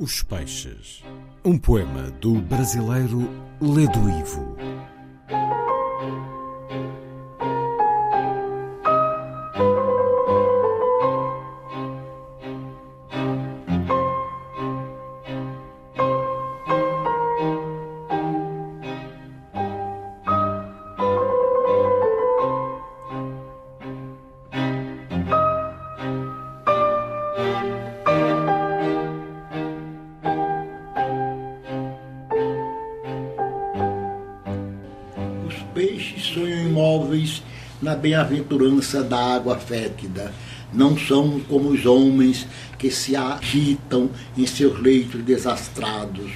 Os Peixes. Um poema do brasileiro Ledo Ivo. Os peixes sonham imóveis na bem-aventurança da água fétida. Não são como os homens que se agitam em seus leitos desastrados.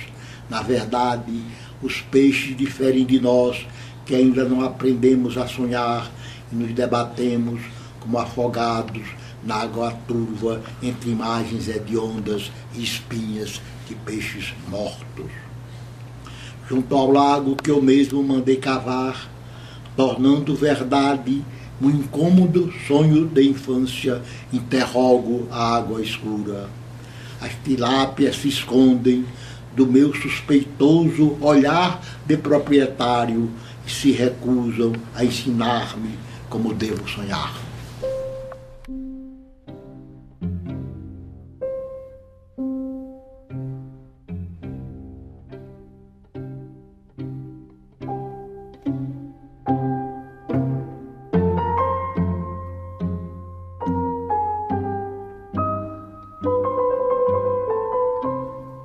Na verdade, os peixes diferem de nós, que ainda não aprendemos a sonhar e nos debatemos como afogados na água turva entre imagens hediondas e espinhas de peixes mortos junto ao lago que eu mesmo mandei cavar, tornando verdade um incômodo sonho de infância, interrogo a água escura. As tilápias se escondem do meu suspeitoso olhar de proprietário e se recusam a ensinar-me como devo sonhar.